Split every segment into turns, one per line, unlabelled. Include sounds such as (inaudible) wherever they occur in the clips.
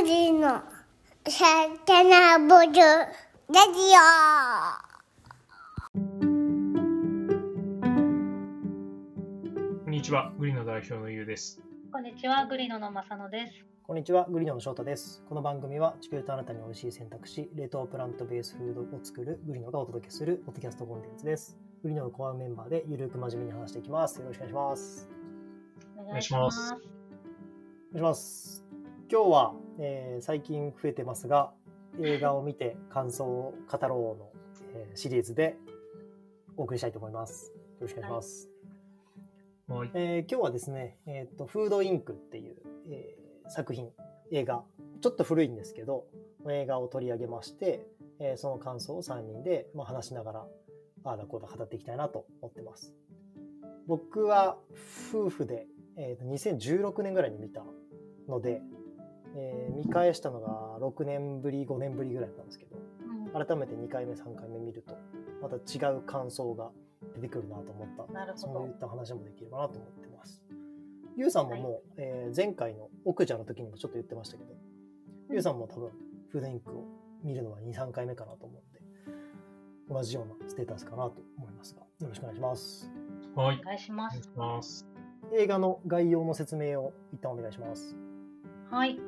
グリのサタナボルラジ
こんにちは、グリの代表のゆうです。
こんにちは、グリノの正野です。
こんにちは、グリノの翔太です。この番組は地球とあなたに美味しい選択肢、冷凍プラントベースフードを作るグリノがお届けするポッドキャストコンテンツです。グリノのコアメンバーでゆるく真面目に話していきます。よろしくお願いします。
お
願いします
お願いします。今日は、えー最近増えてますが、映画を見て感想を語ろうの、えーシリーズでお送りしたいと思います。よろしくお願いします。
はい。
えー今日はですね、えっ、と、フードインクっていう、えー作品、映画、ちょっと古いんですけど、映画を取り上げまして、えーその感想を3人で、まあ、話しながら、ああだこうだ語っていきたいなと思ってます。僕は夫婦で、えーと2016年ぐらいに見たので、えー見返したのが6年ぶり、5年ぶりぐらいだったんですけど、
うん
改めて2回目、3回目見ると、また違う感想が出てくるなと思った
なるほど
そういった話もできればなと思ってます。ゆうさんももう、えー前回の奥者の時にもちょっと言ってましたけど、ゆうさんも多分フードインクを見るのは2、3回目かなと思うんで、同じようなステータスかなと思いますが、よろしくお願いします。
はい
お。願いします
お願い。します。
映画の概要の説明を一旦お願いします。
はい。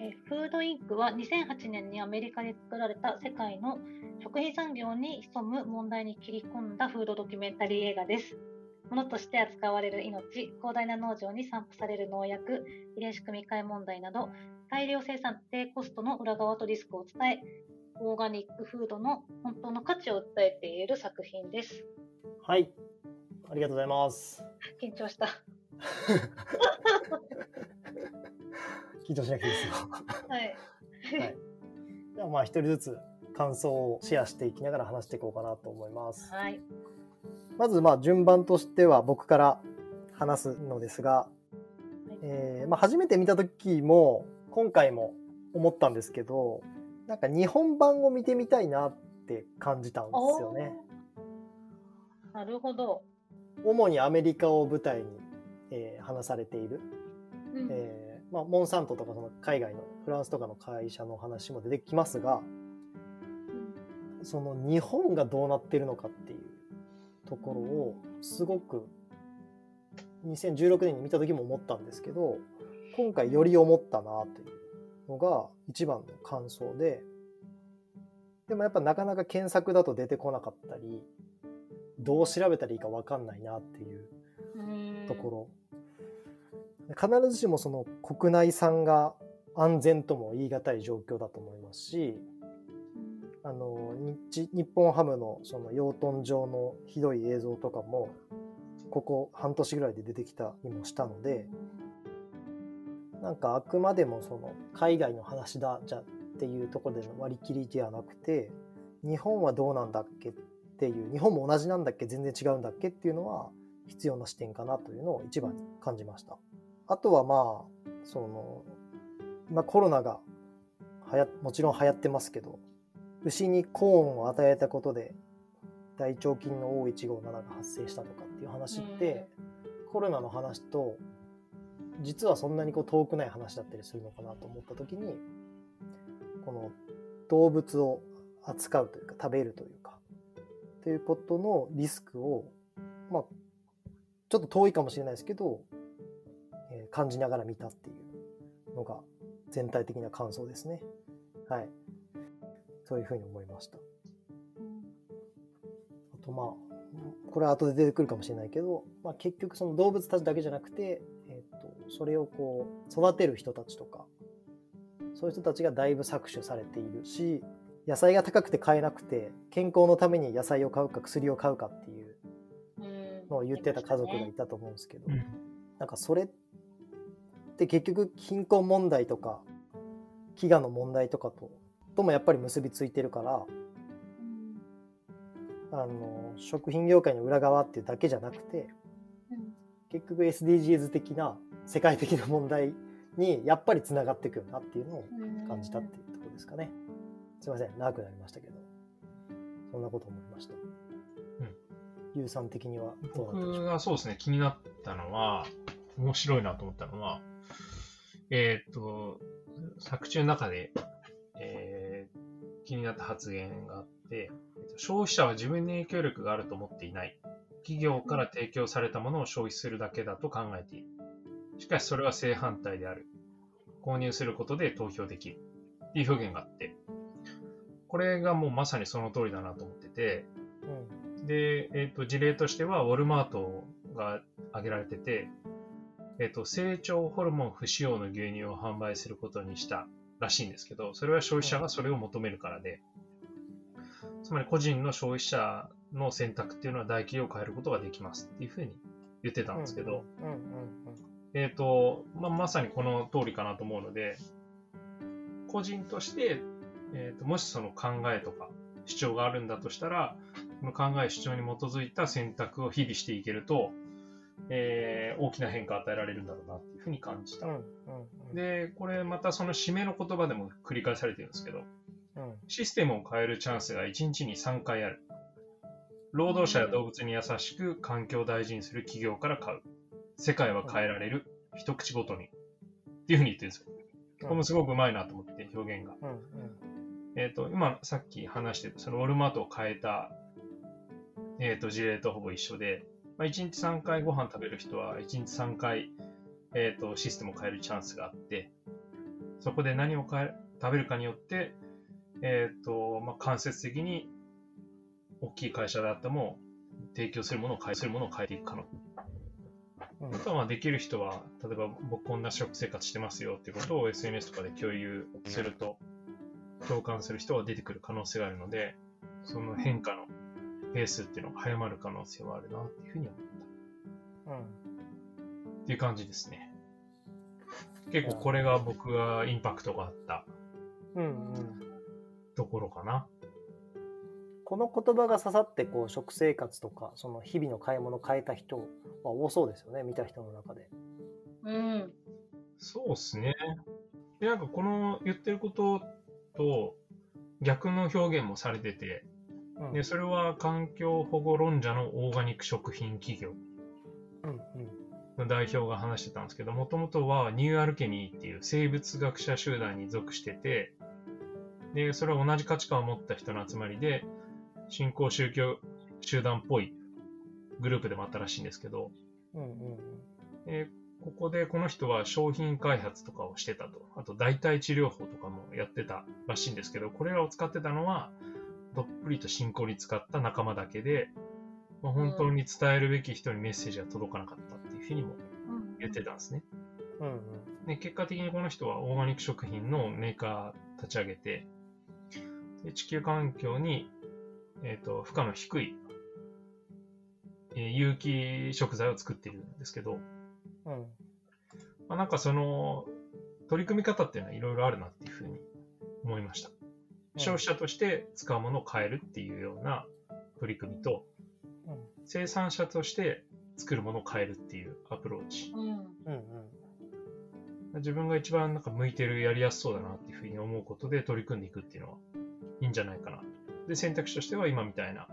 えーフードインクは2008年にアメリカで作られた世界の食品産業に潜む問題に切り込んだフードドキュメンタリー映画です。物として扱われる命、広大な農場に散布される農薬、遺伝子組み換え問題など、大量生産低コストの裏側とリスクを伝え、オーガニックフードの本当の価値を訴えている作品です。
はい。ありがとうございます。
緊張した。(laughs)
緊張しなくていいですよ。
はい。
はい。ではまあ一人ずつ感想をシェアしていきながら話していこうかなと思います。
はい。
まずまあ順番としては僕から話すのですが、えーまあ、初めて見た時も今回も思ったんですけどなんか日本版を見てみたいなって感じたんですよね。
なるほど。
主にアメリカを舞台に、えー話されている、
うん
えーまあ、モンサントとかその海外のフランスとかの会社の話も出てきますがその日本がどうなってるのかっていうところをすごく2016年に見た時も思ったんですけど今回より思ったなというのが一番の感想ででもやっぱなかなか検索だと出てこなかったりどう調べたらいいか分かんないなっていうところ必ずしもその国内産が安全とも言い難い状況だと思いますしあの日本ハムのその養豚場のひどい映像とかもここ半年ぐらいで出てきたりもしたのでなんかあくまでもその海外の話だじゃっていうところでの割り切りではなくて日本はどうなんだっけっていう日本も同じなんだっけ全然違うんだっけっていうのは必要な視点かなというのを一番感じました。あとはまあその今コロナがはやもちろん流行ってますけど牛にコーンを与えたことで大腸菌の O157 が発生したとかっていう話って、コロナの話と実はそんなにこう遠くない話だったりするのかなと思った時にこの動物を扱うというか食べるというかということのリスクをまあちょっと遠いかもしれないですけど、えー感じながら見たっていうのが全体的な感想ですね。はい。そういうふうに思いました。あとまあ、これは後で出てくるかもしれないけど、まあ、結局その動物たちだけじゃなくて、えっとそれをこう育てる人たちとかそういう人たちがだいぶ搾取されているし野菜が高くて買えなくて健康のために野菜を買うか薬を買うかっていう
うん
のを言ってた家族がいたと思うんですけど、
うん。
なんかそれって結局貧困問題とか飢餓の問題とかとともやっぱり結びついてるからあの食品業界の裏側っていうだけじゃなくて
うん。
結局 SDGs 的な世界的な問題にやっぱりつながっていくよなっていうのを
うん
感じたっていうところですかね。すいません。長くなりましたけど。そんなこと思いました。ゆうさん的にはどうなんでしょう
僕がそうですね、気になったのは、面白いなと思ったのは、えーっと、作中の中で、えー気になった発言があって、えっと消費者は自分に影響力があると思っていない。企業から提供されたものを消費するだけだと考えている。しかしそれは正反対である。購入することで投票できる。っていう表現があって、これがもうまさにその通りだなと思ってて、
うん
で、えっ、と、事例としては、ウォルマートが挙げられてて、えっ、と、成長ホルモン不使用の牛乳を販売することにしたらしいんですけど、それは消費者がそれを求めるからで、つまり個人の消費者の選択っていうのは大企業を変えることができますっていうふうに言ってたんですけど、えっ、と、まあ、まさにこの通りかなと思うので、個人として、えーともしその考えとか主張があるんだとしたら、その考え主張に基づいた選択を日々していけると、えー大きな変化を与えられるんだろうなっていうふうに感じた。
うんうんうん
で、これまたその締めの言葉でも繰り返されてるんですけど、
うん
システムを変えるチャンスが1日に3回ある。労働者や動物に優しく環境を大事にする企業から買う。世界は変えられる。一口ごとに。っていうふうに言ってるんですよ。これもすごくうまいなと思って、表現が。
うんうん
えっ、と、今さっき話してた、そのウォルマートを変えた、えっ、と、事例とほぼ一緒で、まあ、1日3回ご飯食べる人は、1日3回、えっ、と、システムを変えるチャンスがあって、そこで何を変え食べるかによって、えっ、と、まあ、間接的に、大きい会社であっても、提供するものを変え、するものを変えていく可能
うん。
あとはまあできる人は、例えば僕こんな食生活してますよっていうことを SNS とかで共有すると、共感する人が出てくる可能性があるので、その変化のペースっていうのが早まる可能性はあるなっていうふうに思った。
うん
っていう感じですね。結構これが僕がインパクトがあった
うんうん
ところかな。
この言葉が刺さってこう食生活とかその日々の買い物を変えた人は多そうですよね見た人の中で。
うん。
そうですね。で、なんかこの言ってることと逆の表現もされてて、
うん。
で、それは環境保護論者のオーガニック食品企業。の代表が話してたんですけど、もともとはニューアルケニーっていう生物学者集団に属してて、で、それは同じ価値観を持った人の集まりで、新興宗教集団っぽいグループでもあったらしいんですけど、
うんうん
えーここでこの人は商品開発とかをしてたと。あと代替治療法とかもやってたらしいんですけど、これらを使ってたのは、どっぷりと信仰に使った仲間だけで、まあ、本当に伝えるべき人にメッセージが届かなかったっていうふうにも
うん
言ってたんですね。
うんうん
で結果的にこの人はオーガニック食品のメーカー立ち上げて、で地球環境に、えー、と負荷の低い、えー有機食材を作っているんですけど、
うん
まあ、なんかその取り組み方っていうのはいろいろあるなっていうふうに思いました。消費者として使うものを変えるっていうような取り組みと、
うん
生産者として作るものを変えるっていうアプローチ。
うん。
うんうん
自分が一番なんか向いてる、やりやすそうだなっていうふうに思うことで取り組んでいくっていうのはいいんじゃないかな。で、選択肢としては今みたいな、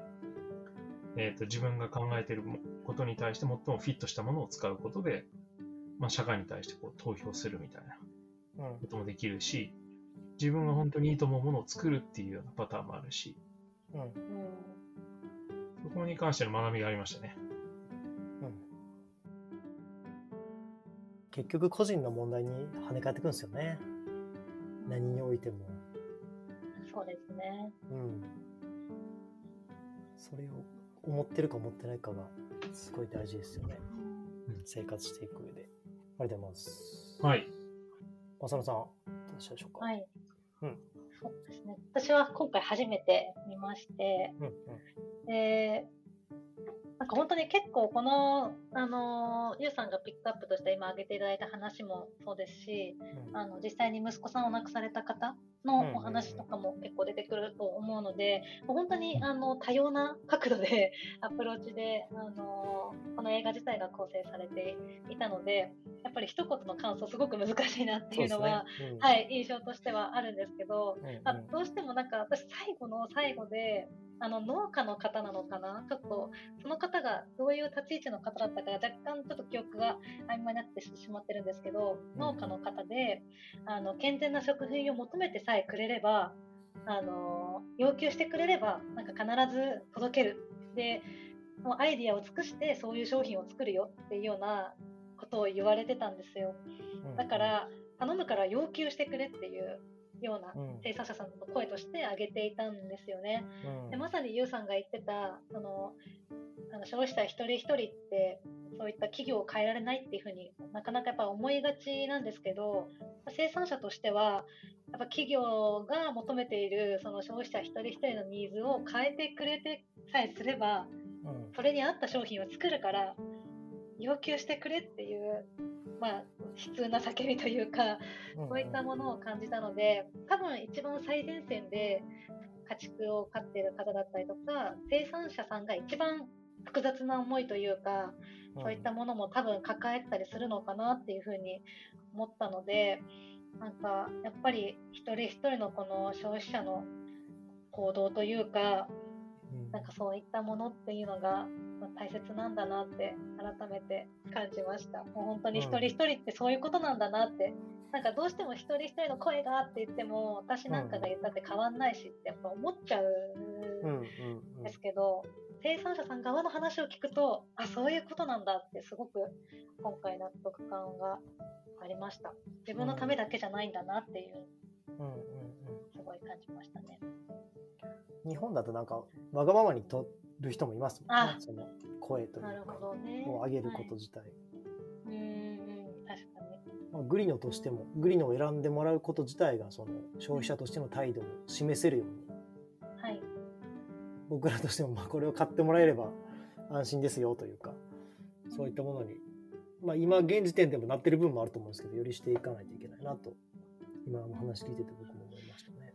えっ、と、自分が考えているもことに対して最もフィットしたものを使うことで、まあ、社会に対してこう投票するみたいな
うん
こともできるし、自分が本当にいいと思うものを作るっていうようなパターンもあるし、
うん
うん。
そこに関しての学びがありましたね。
うん結局個人の問題に跳ね返ってくるんですよね何においても。
そうですね。
うんそれを思ってるか思ってないかがすごい大事ですよね
うん
生活していく上で。ありがとうございます。
はい。
浅野さん、どうしたでしょうか？
はい。
うん。
そうですね。私は今回初めて見まして、
うんうん。
で、なんか本当に結構この、あの、ゆうさんがピックアップとして今挙げていただいた話もそうですし、
うん。
あの実際に息子さんを亡くされた方のお話とかも結構出てくると思うので、本当にあの多様な角度で (laughs) アプローチであのこの映画自体が構成されていたので、やっぱり一言の感想すごく難しいなっていうのは、
そうですね。
はい、印象としてはあるんですけど、
うんうん。
まあ、どうしてもなんか私最後の最後であの農家の方なのかな？ちょっとその方がどういう立ち位置の方だったか若干ちょっと記憶が曖昧になってしまってるんですけど、農家の方で、あの、健全な食品を求めてさえくれれば、あの、要求してくれれば、なんか必ず届ける。で、もうアイディアを尽くしてそういう商品を作るよっていうようなことを言われてたんですよ。だから、頼むから要求してくれっていうような
うん。
生産者さんの声として挙げていたんですよね。
うん。
でまさにユウさんが言ってたそのあの消費者一人一人ってそういった企業を変えられないっていうふうになかなかやっぱ思いがちなんですけど生産者としてはやっぱ企業が求めているその消費者一人一人のニーズを変えてくれてさえすれば
うん。
それに合った商品を作るから要求してくれっていう、まあ、悲痛な叫びというか
うん
そういったものを感じたので、多分一番最前線で家畜を飼っている方だったりとか、生産者さんが一番複雑な思いというか、そういったものも多分抱えてたりするのかなっていうふうに思ったので、なんかやっぱり一人一人のこの消費者の行動というか、
うん。
なんかそういったものっていうのがまあ大切なんだなって改めて感じました。もう本当に一人一人ってそういうことなんだなって、なんかどうしても一人一人の声がって言っても私なんかが言ったって変わんないしってやっぱ思っちゃ
うん
うん
うん
ですけど、生産者さん側の話を聞くと、あ、そういうことなんだってすごく今回納得感がありました。自分のためだけじゃないんだなっていう、
うんうんうん
すごい感じましたね。
日本だとなんかわがままに取る人もいますもんね。
あ
その声という
なる
か
ほどね。
を上げるこ
はい
と自体、
うんうん、確かに。
まあ、グリノとしてもグリノを選んでもらうこと自体がその消費者としての態度を示せるように。
はい。
僕らとしてもまあこれを買ってもらえれば安心ですよというかそういったものに、まあ、今現時点でもなってる部分もあると思うんですけどよりしていかないといけないなと今の話聞いてて僕も思いましたね。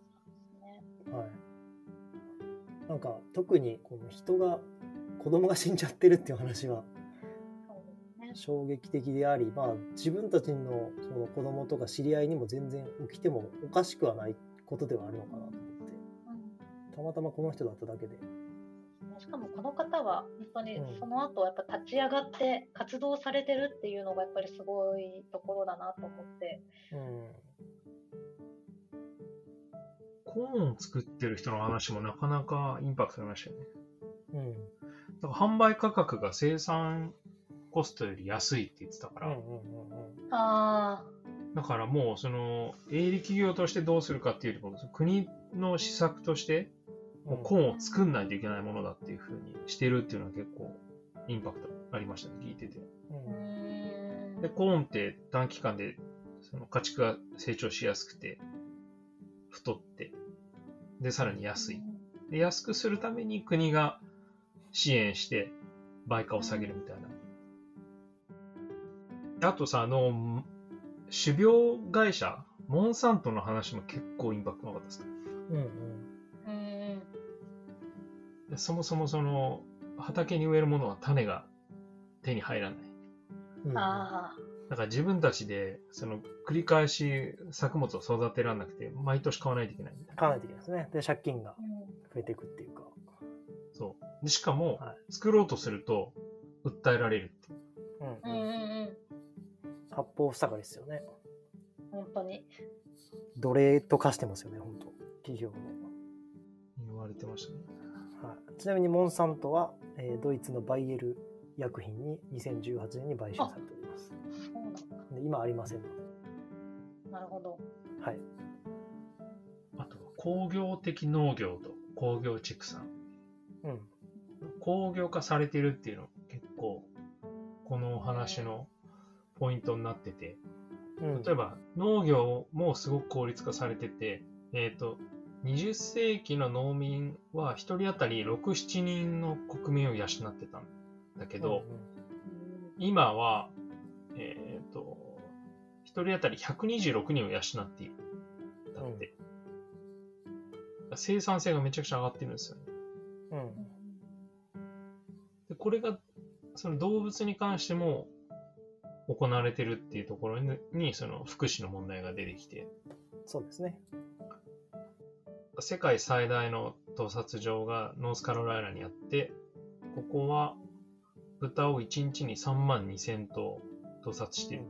ね。
はい、なんか特にこの人が子供が死んじゃってるっていう話は。衝撃的であり、まあ、自分たちのその子供とか知り合いにも全然起きてもおかしくはないことではあるのかなと思って
うん
たまたまこの人だっただけで。
しかもこの方は本当に
うん
その後やっぱ立ち上がって活動されてるっていうのがやっぱりすごいところだなと思って。
うん
コーン作ってる人の話もなかなかインパクトありましたよね。
うん
だから販売価格が生産コストより安いって言ってたから、
うんうんうん
あ
だからもうその営利企業としてどうするかっていうよりも国の施策としてもうコーンを作んないといけないものだっていうふうにしてるっていうのは結構インパクトありましたね、聞いてて。
うん。
で、コーンって短期間でその家畜が成長しやすくて、太って、で、さらに安い。で、安くするために国が支援して売価を下げるみたいな。あとさ、あの、種苗会社、モンサントの話も結構インパクトなかったですか？
うんうん
うん。
でそもそもその畑に植えるものは種が手に入らない。
うん
あ
だから自分たちでその繰り返し作物を育てられなくて、毎年買わないといけないみたいな。
買わないといけないですね。で、借金が増えていくっていうか。
そう。でしかも
は、
作ろうとすると、訴えられるっていう。
うんうん
うんうんうん。
八方塞がりですよね。
本当に。
奴隷と化してますよね、本当企業の。
言われてましたね。
はい、ちなみにモンサントは、えードイツのバイエル薬品に2018年に買収されております。
そうなんだ。
で今ありませんので。
なるほど。
はい。
あとは工業的農業と工業畜産。
うん。
工業化されてるっていうの結構、このお話のポイントになってて、
うん、
例えば農業もすごく効率化されてて、えっ、と、20世紀の農民は1人当たり6、7人の国民を養ってたんだけど、今は、えっ、と、1人当たり126人を養っている。だって。生産性がめちゃくちゃ上がってるんですよね。
うん。うん。
うん
でこれが、その動物に関しても行われてるっていうところに、にその福祉の問題が出てきて、
そうですね。
世界最大の盗撮場がノースカロライナにあって、ここは豚を1日に3万2000頭屠殺してる。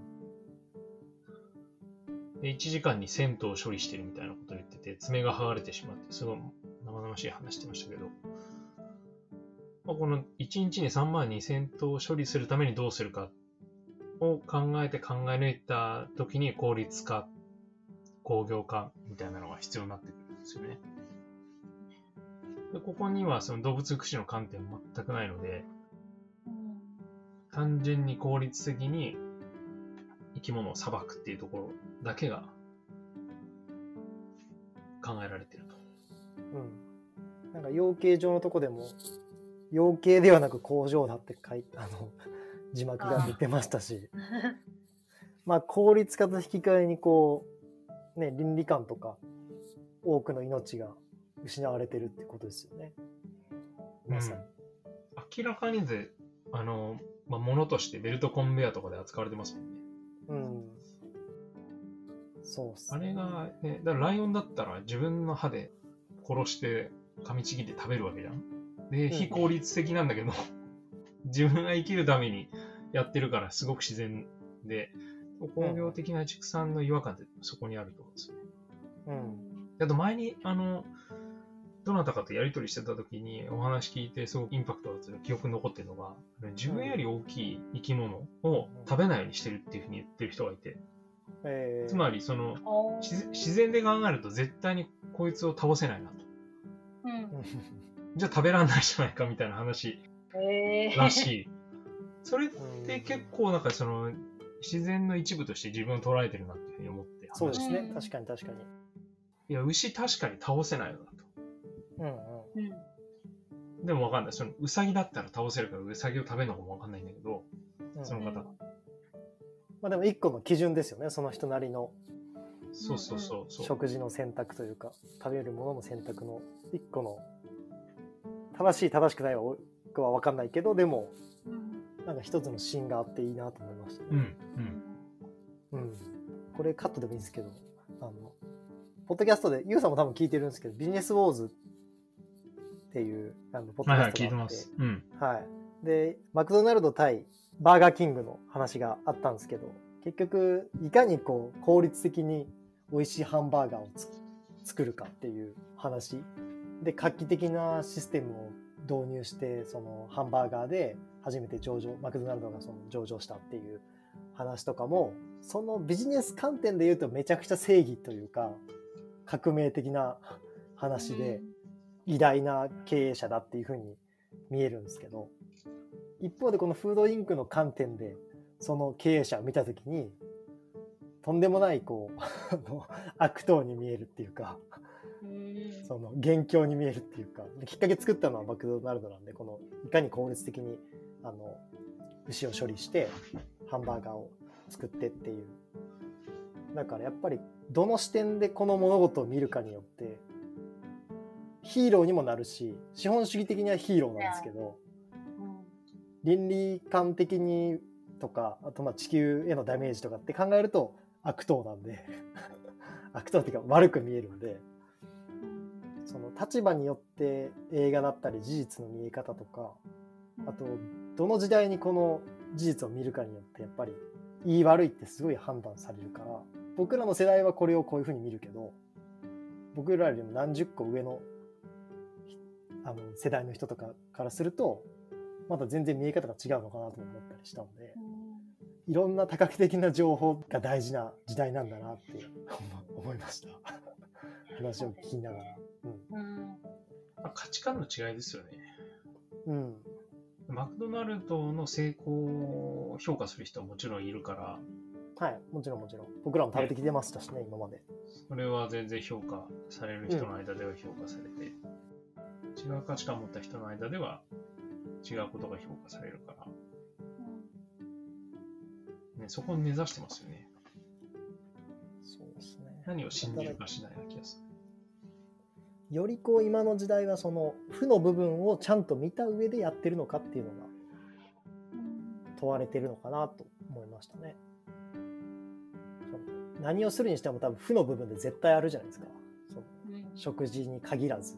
で、1時間に1000頭処理してるみたいなことを言ってて、爪が剥がれてしまって、すごい生々しい話してましたけど、まあ、この1日に3万2000頭処理するためにどうするかを考えて考え抜いた時に効率化、工業化みたいなのが必要になってくるんですよね。でここにはその動物福祉の観点全くないので、単純に効率的に生き物を裁くっていうところだけが考えられてると。
うん。なんか養鶏場のとこでも、養鶏ではなく工場だって書いあの、(laughs) 字幕が出てましたし、まあ効率化と引き換えにこう、ね、倫理観とか、多くの命が失われてるってことですよね。まさに。
明らかにぜ、あの、まあ、物としてベルトコンベヤとかで扱われてますもんね。
うん。そうっす
あれがね、だからライオンだったら自分の歯で殺して噛みちぎって食べるわけじゃん。で、
ん
非効率的なんだけど、(laughs) 自分が生きるためにやってるからすごく自然で、工業的な畜産の違和感ってそこにあると思うんですよね。
うん。
あと前に、あの、どなたかとやりとりしてた時にお話聞いてすごくインパクトが強い記憶に残ってるのが、自分より大きい生き物を食べないようにしてるっていうふうに言ってる人がいて、
えー、
つまりその、自自然で考えると絶対にこいつを倒せないなと。
うん
じゃあ食べらんないじゃないかみたいな話
えー
らしい。それっ
うん
て結構なんかその、自然の一部として自分を捉えてるなっていうふうに思って話
そうですね。
うん
確かに確かに。
いや、牛確かに倒せないよなと。
うんうん。
うん
でもわかんない。その、ウサギだったら倒せるから、ウサギを食べるのかもわかんないんだけど、
うん
その方。
まあでも一個の基準ですよね。その人なりの
そうそうそうそう。
食事の選択というか、食べるものの選択の一個の、正しい正しくないは僕は分かんないけど、でも、
うん
なんか一つの芯があっていいなと思いました
うん、
ね。
うん。
うん。これカットでもいいんですけど、あの、ポッドキャストで、ユウさんも多分聞いてるんですけど、ビジネスウォーズっていう、あの、ポッドキャストがあって、
てます。うん。
はい。で、マクドナルド対バーガーキングの話があったんですけど、結局、いかにこう、効率的に美味しいハンバーガーをつ作るかっていう話。で、画期的なシステムを導入して、そのハンバーガーで初めて上場、マクドナルドがその上場したっていう話とかも、そのビジネス観点で言うとめちゃくちゃ正義というか、革命的な話で、偉大な経営者だっていうふうに見えるんですけど、一方でこのフードインクの観点でその経営者を見たときに、とんでもないこう、(laughs) 悪党に見えるっていうか、
うん
その元凶に見えるっていうか、きっかけ作ったのはマクドナルドなんで、このいかに効率的にあの牛を処理してハンバーガーを作ってっていう。だからやっぱりどの視点でこの物事を見るかによってヒーローにもなるし、資本主義的にはヒーローなんですけど、倫理観的にとか、あとまあ地球へのダメージとかって考えると悪党なんで、(laughs) 悪党っていうか悪く見えるんで、その立場によって映画だったり事実の見え方とか、あとどの時代にこの事実を見るかによってやっぱりいい悪いってすごい判断されるから、僕らの世代はこれをこういうふうに見るけど、僕らよりも何十個上のあの世代の人とかからすると、まだ全然見え方が違うのかなと思ったりしたので、いろんな多角的な情報が大事な時代なんだなって思いました。(laughs) 話を聞きながら。
うん
まあ価値観の違いですよね。
うん。うん。
マクドナルドの成功を評価する人はもちろんいるから、
はい。もちろんもちろん。僕らも食べてきてましたしね、今まで。
それは全然評価される人の間では評価されて、違う価値観を持った人の間では違うことが評価されるから、ね、そこを目指してますよね。
そうですね。
何を信じるかしないな気がする。
よりこう今の時代はその負の部分をちゃんと見た上でやってるのかっていうのが問われてるのかなと思いましたね。何をするにしても多分負の部分で絶対あるじゃないですか。その食事に限らず。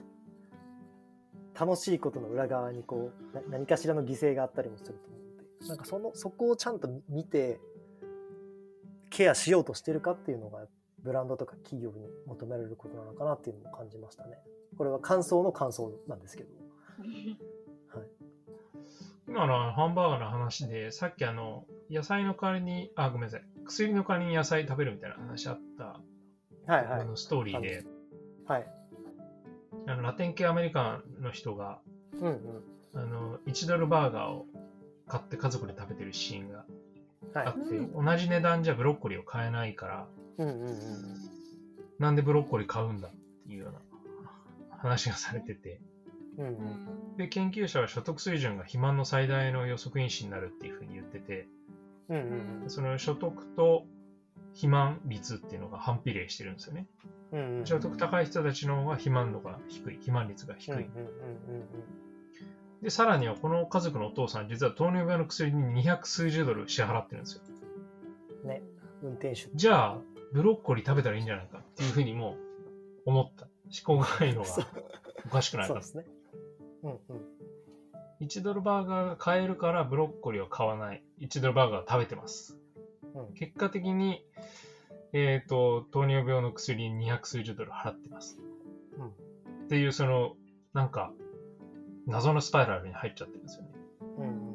楽しいことの裏側にこうな何かしらの犠牲があったりもすると思うんで。なんかそのそこをちゃんと見てケアしようとしてるかっていうのがブランドとか企業に求められることなのかなっていうのも感じましたね。これは感想の感想なんですけど。(laughs)
今のハンバーガーの話で、さっきあの、野菜の代わりに、あ、ごめんなさい。薬の代わりに野菜食べるみたいな話あった、
はいはい
あのストーリーで、
はい。
あのラテン系アメリカンの人が、
うんうん。
あの、1ドルバーガーを買って家族で食べてるシーンが
はい。
あって、同じ値段じゃブロッコリーを買えないから、
うんうんうん
なんでブロッコリー買うんだっていうような話がされてて、
うんう
うんん。
で、研究者は所得水準が肥満の最大の予測因子になるっていうふうに言ってて、
うんうんうん。
その所得と肥満率っていうのが反比例してるんですよね。
うんうん
所得高い人たちの方が肥満度が低い、肥満率が低い。
うんうん
で、さらにはこの家族のお父さん、実は糖尿病の薬に200数十ドル支払ってるんですよ。
うんね運転手
じゃあ、ブロッコリー食べたらいいんじゃないかっていうふうにも思った。思考がいいのがおかしくないか
そうで。すねうんうん
1ドルバーガーが買えるからブロッコリーを買わない。1ドルバーガーを食べてます。
うん
結果的に、えっ、と、糖尿病の薬に200数十ドル払ってます。
うん
っていう、その、なんか、謎のスパイラルに入っちゃってるんですよね。
うんうん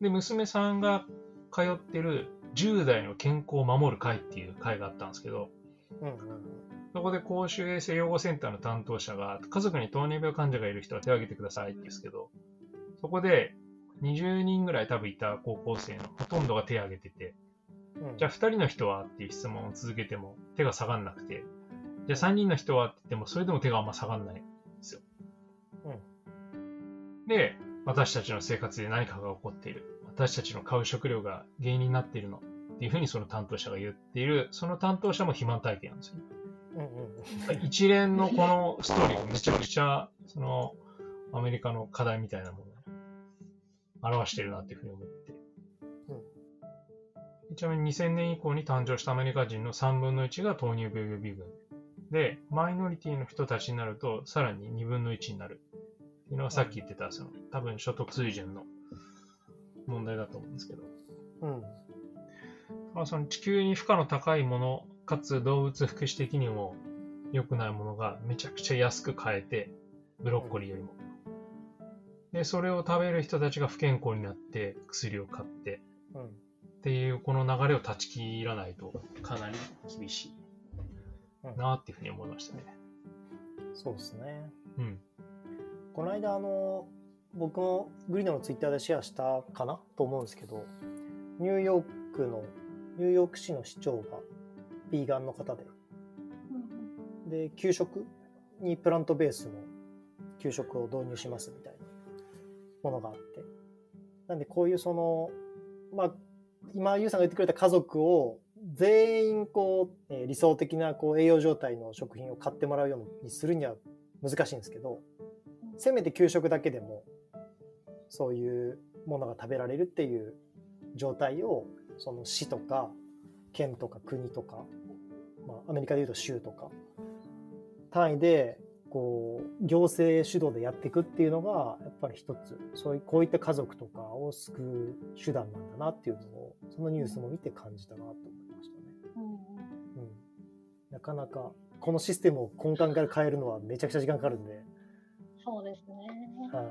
で、娘さんが通ってる10代の健康を守る会っていう会があったんですけど、
うんうん
そこで公衆衛生養護センターの担当者が、家族に糖尿病患者がいる人は手を挙げてくださいって言うんですけど、そこで20人ぐらい多分いた高校生のほとんどが手を挙げてて、
うんうん
じゃあ2人の人はっていう質問を続けても手が下がんなくて、じゃあ3人の人はって言ってもそれでも手があんま下がんないんですよ。で、私たちの生活で何かが起こっている。私たちの買う食料が原因になっているの。っていうふうにその担当者が言っている、その担当者も肥満体験なんですよ。
うんうん
一連のこのストーリーがめちゃくちゃ、その、アメリカの課題みたいなものを表してるなっていうふうに思って。ちなみに2000年以降に誕生したアメリカ人の3分の1が糖尿病予備軍。で、マイノリティの人たちになると、さらに2分の1になる。っていうのがさっき言ってた、その、多分所得水準の問題だと思うんですけど。
うん
まあ、その地球に負荷の高いもの、かつ動物福祉的にも良くないものがめちゃくちゃ安く買えて、ブロッコリーよりも。で、それを食べる人たちが不健康になって薬を買って
うん
っていうこの流れを断ち切らないとかなり厳しい。なっていうふうに思いましたね。
そうですね。
うん。
この間あの僕もグリノのツイッターでシェアしたかなと思うんですけどニューヨークのニューヨーク市の市長がビーガンの方でで給食にプラントベースの給食を導入しますみたいなものがあって。なんでこういうそのまあ今ユウさんが言ってくれた家族を全員こう、えー理想的なこう栄養状態の食品を買ってもらうようにするには難しいんですけどせめて給食だけでもそういうものが食べられるっていう状態をその市とか県とか国とか、まあ、アメリカでいうと州とか単位でこう行政主導でやっていくっていうのがやっぱり一つそういうこういった家族とかを救う手段なんだなっていうのをそのニュースも見て感じたなと思いましたね。うん、なかなかこのシステムを根幹から変えるのはめちゃくちゃ時間かかるんで、
そうですね。
はい、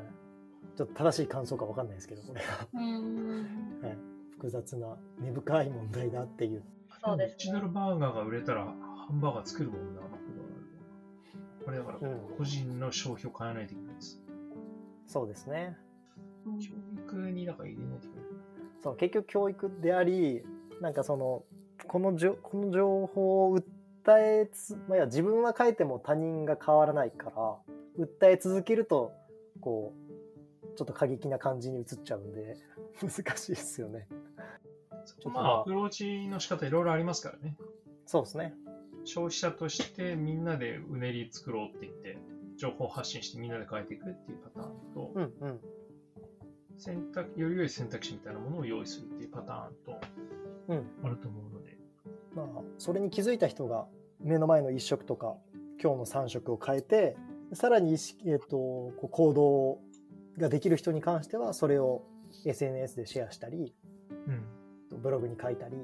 ちょっと正しい感想かわかんないですけどこれは、
うん。
はい、複雑な根深い問題だっていう
そうです
1ド
ね。
ルバーガーが売れたらハンバーガー作るもんな。これだから
うん
個人の消費を変えないといけないです。
そうですね
うん
教育にだから入れないといけない。
そう結局教育でありなんかそのこのじょこの情報を訴えつ、まあ、自分は変えても他人が変わらないから訴え続けるとこうちょっと過激な感じに移っちゃうんで (laughs) 難しいですよね
まあ、アプローチの仕方いろいろありますからね。
そうですね
消費者としてみんなでうねり作ろうって言って、情報発信してみんなで変えていくっていうパターンと、
うんうん。
選択、より良い選択肢みたいなものを用意するっていうパターンと
うん。
あると思うので、
まあそれに気づいた人が目の前の1食とか今日の3食を変えてさらに意識、えっとこう行動ができる人に関してはそれを SNS でシェアしたり、
うん。
ブログに書いたり、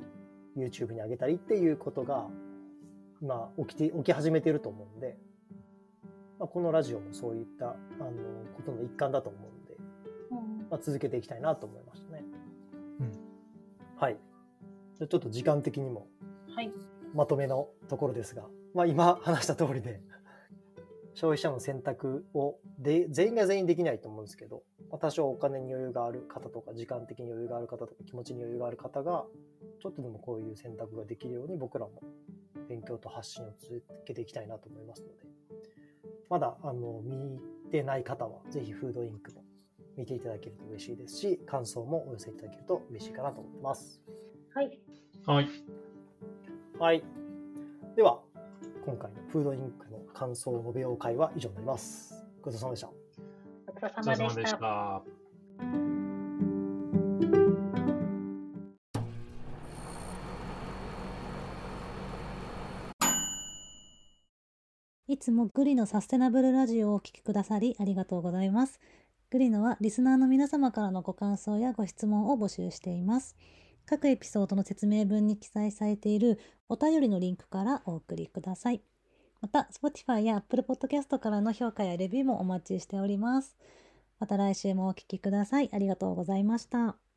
YouTube に上げたりっていうことが、今起きて、起き始めてると思うんで、まあ、このラジオもそういった、あの、ことの一環だと思うんで、
うん
まあ、続けていきたいなと思いましたね。
うん
はい。じゃあちょっと時間的にも
はい。
まとめのところですが、まあ、今話した通りで、消費者の選択をで全員が全員できないと思うんですけど、まあ多少お金に余裕がある方とか、時間的に余裕がある方とか、気持ちに余裕がある方が、ちょっとでもこういう選択ができるように僕らも勉強と発信を続けていきたいなと思いますので、まだあの見てない方は、ぜひフードインクも見ていただけると嬉しいですし、感想もお寄せいただけると嬉しいかなと思ってます。
はい。
はい。
はい。では、今回のフードインクの感想を述べよう会は以上になります。ごちそうさまでした。
ごちそう
お
さまでし
た
つもグリのサステナブルラジオをお聞きくださりありがとうございます。グリノはリスナーの皆様からのご感想やご質問を募集しています。各エピソードの説明文に記載されているお便りのリンクからお送りください。また、Spotify や Apple Podcast からの評価やレビューもお待ちしております。また来週もお聞きください。ありがとうございました。